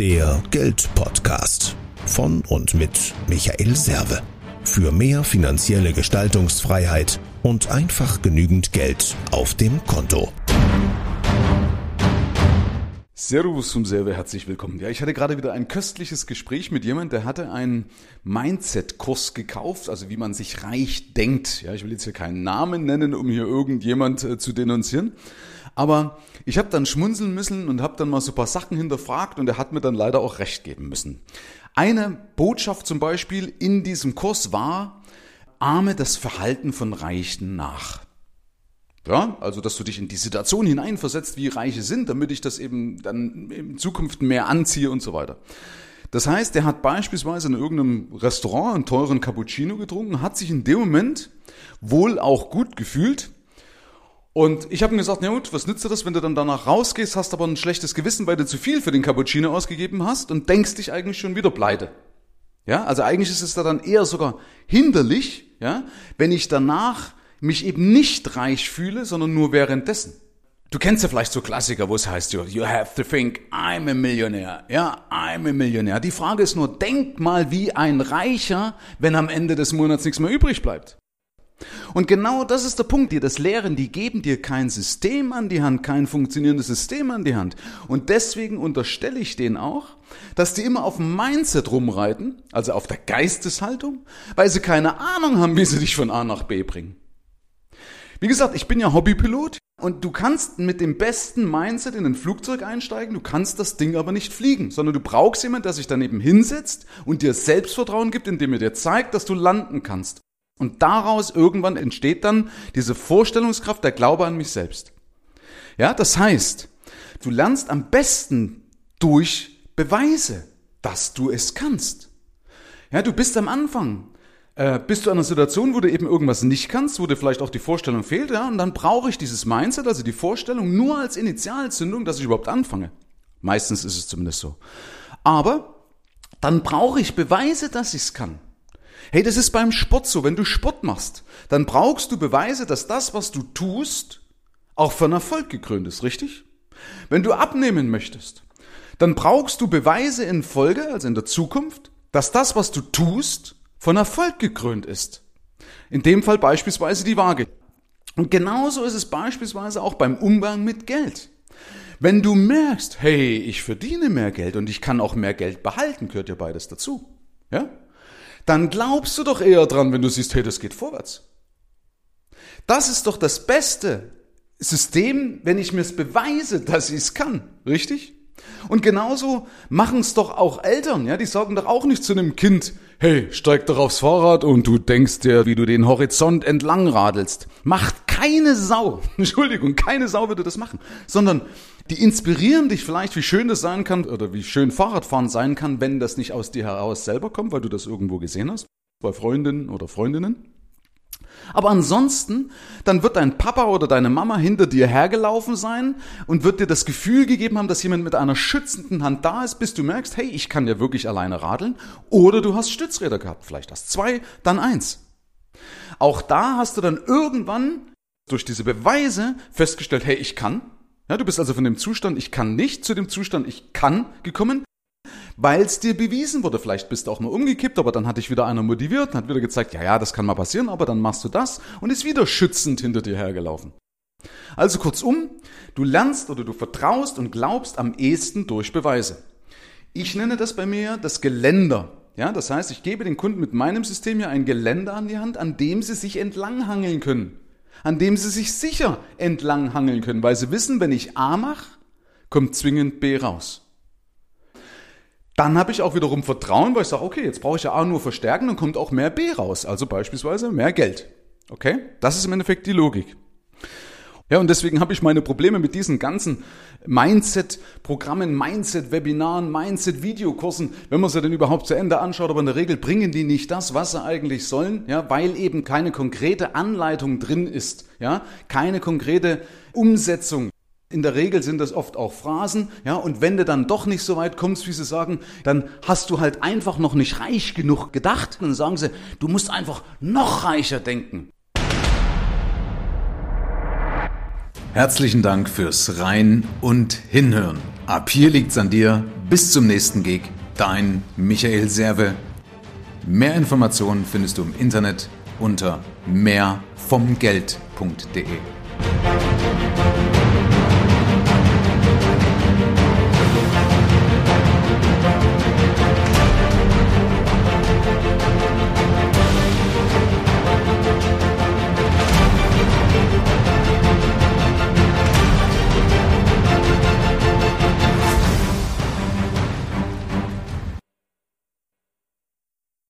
Der Geldpodcast von und mit Michael Serve. Für mehr finanzielle Gestaltungsfreiheit und einfach genügend Geld auf dem Konto. Servus zum Serve, herzlich willkommen. Ja, ich hatte gerade wieder ein köstliches Gespräch mit jemandem, der hatte einen Mindset-Kurs gekauft, also wie man sich reich denkt. Ja, ich will jetzt hier keinen Namen nennen, um hier irgendjemand äh, zu denunzieren. Aber ich habe dann schmunzeln müssen und habe dann mal so paar Sachen hinterfragt und er hat mir dann leider auch recht geben müssen. Eine Botschaft zum Beispiel in diesem Kurs war, ahme das Verhalten von Reichen nach. Ja, also dass du dich in die Situation hineinversetzt, wie Reiche sind, damit ich das eben dann in Zukunft mehr anziehe und so weiter. Das heißt, er hat beispielsweise in irgendeinem Restaurant einen teuren Cappuccino getrunken, hat sich in dem Moment wohl auch gut gefühlt. Und ich habe ihm gesagt, na gut, was nützt dir das, wenn du dann danach rausgehst, hast aber ein schlechtes Gewissen, weil du zu viel für den Cappuccino ausgegeben hast und denkst dich eigentlich schon wieder pleite. Ja, also eigentlich ist es da dann eher sogar hinderlich, ja, wenn ich danach mich eben nicht reich fühle, sondern nur währenddessen. Du kennst ja vielleicht so Klassiker, wo es heißt, you have to think, I'm a millionaire. Ja, I'm a millionaire. Die Frage ist nur, denk mal wie ein Reicher, wenn am Ende des Monats nichts mehr übrig bleibt. Und genau das ist der Punkt. Die das lehren, die geben dir kein System an die Hand, kein funktionierendes System an die Hand. Und deswegen unterstelle ich denen auch, dass die immer auf dem Mindset rumreiten, also auf der Geisteshaltung, weil sie keine Ahnung haben, wie sie dich von A nach B bringen. Wie gesagt, ich bin ja Hobbypilot und du kannst mit dem besten Mindset in ein Flugzeug einsteigen, du kannst das Ding aber nicht fliegen, sondern du brauchst jemanden, der sich daneben hinsetzt und dir Selbstvertrauen gibt, indem er dir zeigt, dass du landen kannst. Und daraus irgendwann entsteht dann diese Vorstellungskraft, der Glaube an mich selbst. Ja, das heißt, du lernst am besten durch Beweise, dass du es kannst. Ja, du bist am Anfang äh, bist du in einer Situation, wo du eben irgendwas nicht kannst, wo dir vielleicht auch die Vorstellung fehlt, ja, und dann brauche ich dieses Mindset, also die Vorstellung, nur als Initialzündung, dass ich überhaupt anfange. Meistens ist es zumindest so. Aber dann brauche ich Beweise, dass ich es kann. Hey, das ist beim Sport so. Wenn du Sport machst, dann brauchst du Beweise, dass das, was du tust, auch von Erfolg gekrönt ist, richtig? Wenn du abnehmen möchtest, dann brauchst du Beweise in Folge, also in der Zukunft, dass das, was du tust, von Erfolg gekrönt ist. In dem Fall beispielsweise die Waage. Und genauso ist es beispielsweise auch beim Umgang mit Geld. Wenn du merkst, hey, ich verdiene mehr Geld und ich kann auch mehr Geld behalten, gehört ja beides dazu. Ja? Dann glaubst du doch eher dran, wenn du siehst, hey, das geht vorwärts. Das ist doch das beste System, wenn ich mir es beweise, dass ich es kann. Richtig? Und genauso machen es doch auch Eltern, ja, die sagen doch auch nicht zu einem Kind, hey, steig doch aufs Fahrrad und du denkst dir, wie du den Horizont entlang radelst. Macht keine Sau, Entschuldigung, keine Sau würde das machen, sondern die inspirieren dich vielleicht, wie schön das sein kann oder wie schön Fahrradfahren sein kann, wenn das nicht aus dir heraus selber kommt, weil du das irgendwo gesehen hast, bei Freundinnen oder Freundinnen. Aber ansonsten, dann wird dein Papa oder deine Mama hinter dir hergelaufen sein und wird dir das Gefühl gegeben haben, dass jemand mit einer schützenden Hand da ist, bis du merkst, hey, ich kann ja wirklich alleine radeln. Oder du hast Stützräder gehabt, vielleicht hast zwei, dann eins. Auch da hast du dann irgendwann durch diese Beweise festgestellt, hey, ich kann. Ja, du bist also von dem Zustand, ich kann nicht, zu dem Zustand, ich kann gekommen weil es dir bewiesen wurde. Vielleicht bist du auch mal umgekippt, aber dann hat dich wieder einer motiviert und hat wieder gezeigt, ja, ja, das kann mal passieren, aber dann machst du das und ist wieder schützend hinter dir hergelaufen. Also kurzum, du lernst oder du vertraust und glaubst am ehesten durch Beweise. Ich nenne das bei mir das Geländer. Ja, das heißt, ich gebe den Kunden mit meinem System hier ein Geländer an die Hand, an dem sie sich entlanghangeln können. An dem sie sich sicher entlanghangeln können, weil sie wissen, wenn ich A mache, kommt zwingend B raus. Dann habe ich auch wiederum Vertrauen, weil ich sage, okay, jetzt brauche ich ja A nur verstärken, dann kommt auch mehr B raus, also beispielsweise mehr Geld. Okay? Das ist im Endeffekt die Logik. Ja, und deswegen habe ich meine Probleme mit diesen ganzen Mindset-Programmen, Mindset-Webinaren, Mindset-Videokursen, wenn man sie denn überhaupt zu Ende anschaut, aber in der Regel bringen die nicht das, was sie eigentlich sollen, ja, weil eben keine konkrete Anleitung drin ist, ja, keine konkrete Umsetzung. In der Regel sind das oft auch Phrasen, ja, und wenn du dann doch nicht so weit kommst, wie sie sagen, dann hast du halt einfach noch nicht reich genug gedacht. Und dann sagen sie, du musst einfach noch reicher denken. Herzlichen Dank fürs Rein und Hinhören. Ab hier liegt's an dir. Bis zum nächsten Gig. Dein Michael Serve. Mehr Informationen findest du im Internet unter mehrvomgeld.de.